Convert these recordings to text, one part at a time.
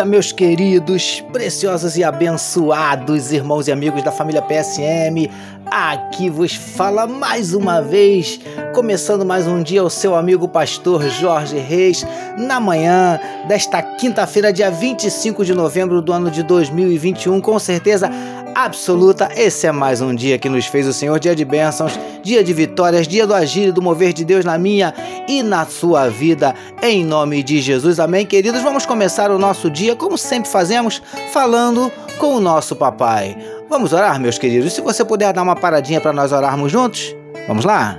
dia, meus queridos, preciosos e abençoados irmãos e amigos da família PSM. Aqui vos fala mais uma vez, começando mais um dia, o seu amigo pastor Jorge Reis, na manhã desta quinta-feira, dia 25 de novembro do ano de 2021. Com certeza absoluta, esse é mais um dia que nos fez o Senhor, dia de bênçãos, dia de vitórias, dia do agir e do mover de Deus na minha e na sua vida, em nome de Jesus. Amém, queridos? Vamos começar o nosso dia, como sempre fazemos, falando com o nosso papai. Vamos orar, meus queridos? Se você puder dar uma paradinha para nós orarmos juntos, vamos lá?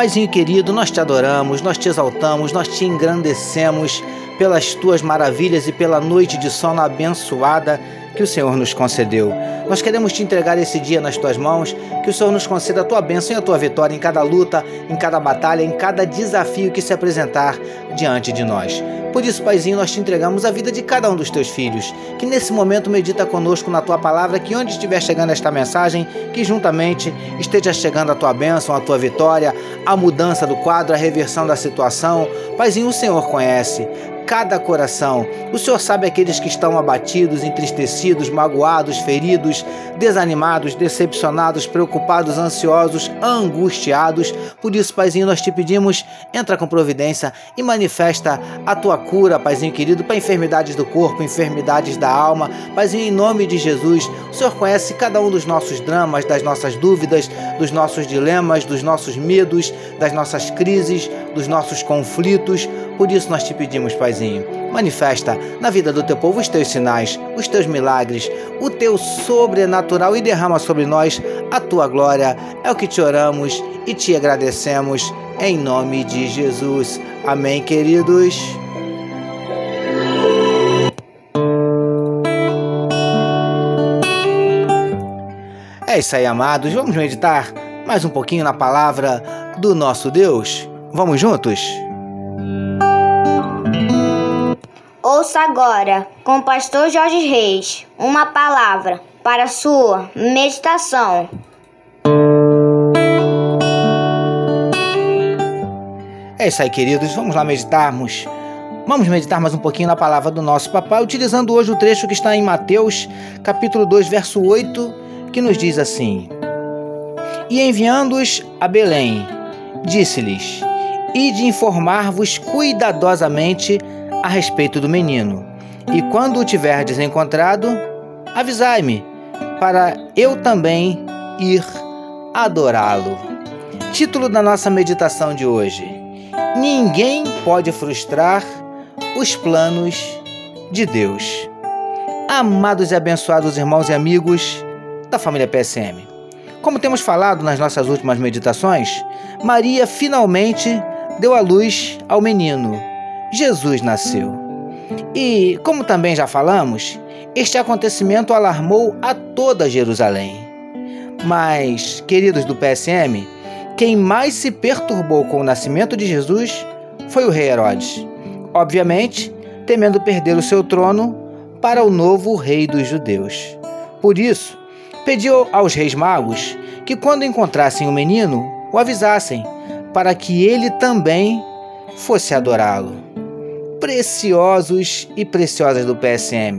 Paizinho querido, nós te adoramos, nós te exaltamos, nós te engrandecemos pelas tuas maravilhas e pela noite de sono abençoada que o Senhor nos concedeu. Nós queremos te entregar esse dia nas tuas mãos, que o Senhor nos conceda a tua bênção e a tua vitória em cada luta, em cada batalha, em cada desafio que se apresentar diante de nós. Por isso, Paizinho, nós te entregamos a vida de cada um dos teus filhos, que nesse momento medita conosco na tua palavra, que onde estiver chegando esta mensagem, que juntamente esteja chegando a tua bênção, a tua vitória, a mudança do quadro, a reversão da situação. Paizinho, o Senhor conhece cada coração. O Senhor sabe aqueles que estão abatidos, entristecidos, magoados, feridos, desanimados, decepcionados, preocupados, ansiosos, angustiados. Por isso, Paizinho, nós te pedimos, entra com providência e manifesta a tua cura, Paizinho querido, para enfermidades do corpo, enfermidades da alma. Paizinho, em nome de Jesus, o Senhor conhece cada um dos nossos dramas, das nossas dúvidas, dos nossos dilemas, dos nossos medos, das nossas crises, dos nossos conflitos. Por isso nós te pedimos, Paizinho, manifesta na vida do teu povo os teus sinais, os teus milagres, o teu sobrenatural e derrama sobre nós a tua glória. É o que te oramos e te agradecemos em nome de Jesus. Amém, queridos. É isso aí, amados. Vamos meditar mais um pouquinho na palavra do nosso Deus. Vamos juntos? Ouça agora, com o pastor Jorge Reis, uma palavra para sua meditação. É isso aí, queridos. Vamos lá meditarmos. Vamos meditar mais um pouquinho na palavra do nosso papai, utilizando hoje o trecho que está em Mateus, capítulo 2, verso 8, que nos diz assim: E enviando-os a Belém, disse-lhes: Ide informar-vos cuidadosamente a respeito do menino. E quando o tiverdes encontrado, avisai-me, para eu também ir adorá-lo. Título da nossa meditação de hoje: Ninguém pode frustrar os planos de Deus. Amados e abençoados irmãos e amigos da família PSM. Como temos falado nas nossas últimas meditações, Maria finalmente deu à luz ao menino Jesus nasceu. E, como também já falamos, este acontecimento alarmou a toda Jerusalém. Mas, queridos do PSM, quem mais se perturbou com o nascimento de Jesus foi o rei Herodes. Obviamente, temendo perder o seu trono para o novo rei dos judeus. Por isso, pediu aos reis magos que, quando encontrassem o menino, o avisassem, para que ele também fosse adorá-lo preciosos e preciosas do PSM.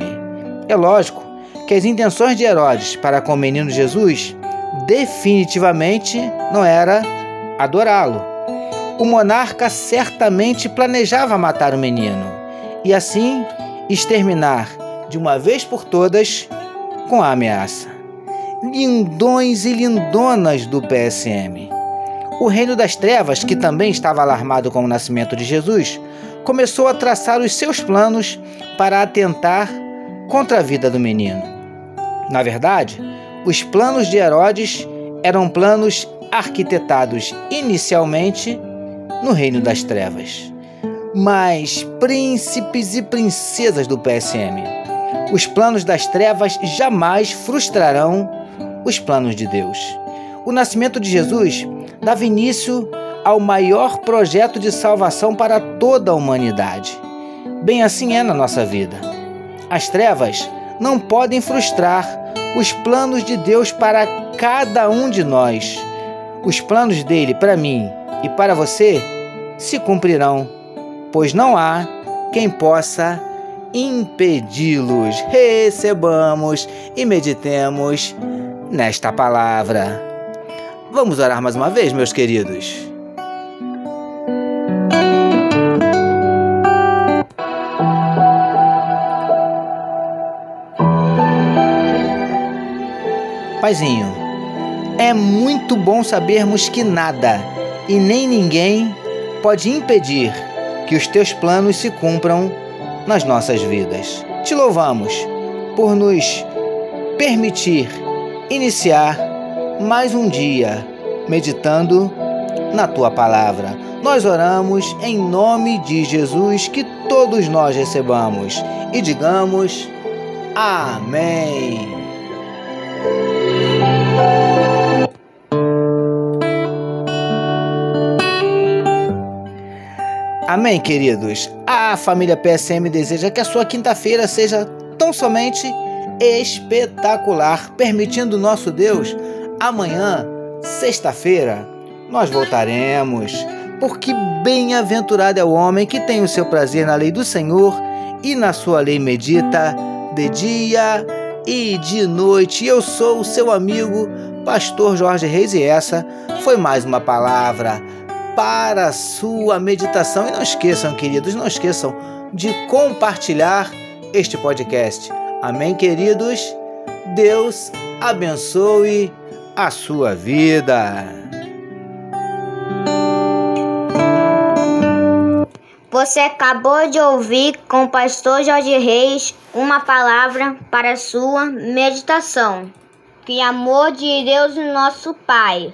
É lógico que as intenções de Herodes para com o menino Jesus definitivamente não era adorá-lo. O monarca certamente planejava matar o menino e assim exterminar de uma vez por todas com a ameaça. Lindões e lindonas do PSM. O reino das trevas, que também estava alarmado com o nascimento de Jesus, começou a traçar os seus planos para atentar contra a vida do menino. Na verdade, os planos de Herodes eram planos arquitetados inicialmente no reino das trevas. Mas, príncipes e princesas do PSM, os planos das trevas jamais frustrarão os planos de Deus. O nascimento de Jesus dava início ao maior projeto de salvação para toda a humanidade. Bem assim é na nossa vida. As trevas não podem frustrar os planos de Deus para cada um de nós, os planos dele para mim e para você se cumprirão, pois não há quem possa impedi-los. Recebamos e meditemos nesta palavra. Vamos orar mais uma vez, meus queridos. Paizinho, é muito bom sabermos que nada e nem ninguém pode impedir que os teus planos se cumpram nas nossas vidas. Te louvamos por nos permitir iniciar mais um dia meditando na tua palavra. Nós oramos em nome de Jesus que todos nós recebamos e digamos amém. Amém, queridos. A família PSM deseja que a sua quinta-feira seja tão somente espetacular, permitindo nosso Deus, amanhã, sexta-feira, nós voltaremos. Porque bem-aventurado é o homem que tem o seu prazer na lei do Senhor e na sua lei medita de dia e de noite. Eu sou o seu amigo, Pastor Jorge Reis, e essa foi mais uma palavra para a sua meditação. E não esqueçam, queridos, não esqueçam de compartilhar este podcast. Amém, queridos? Deus abençoe a sua vida. Você acabou de ouvir com o pastor Jorge Reis uma palavra para a sua meditação. Que amor de Deus, nosso Pai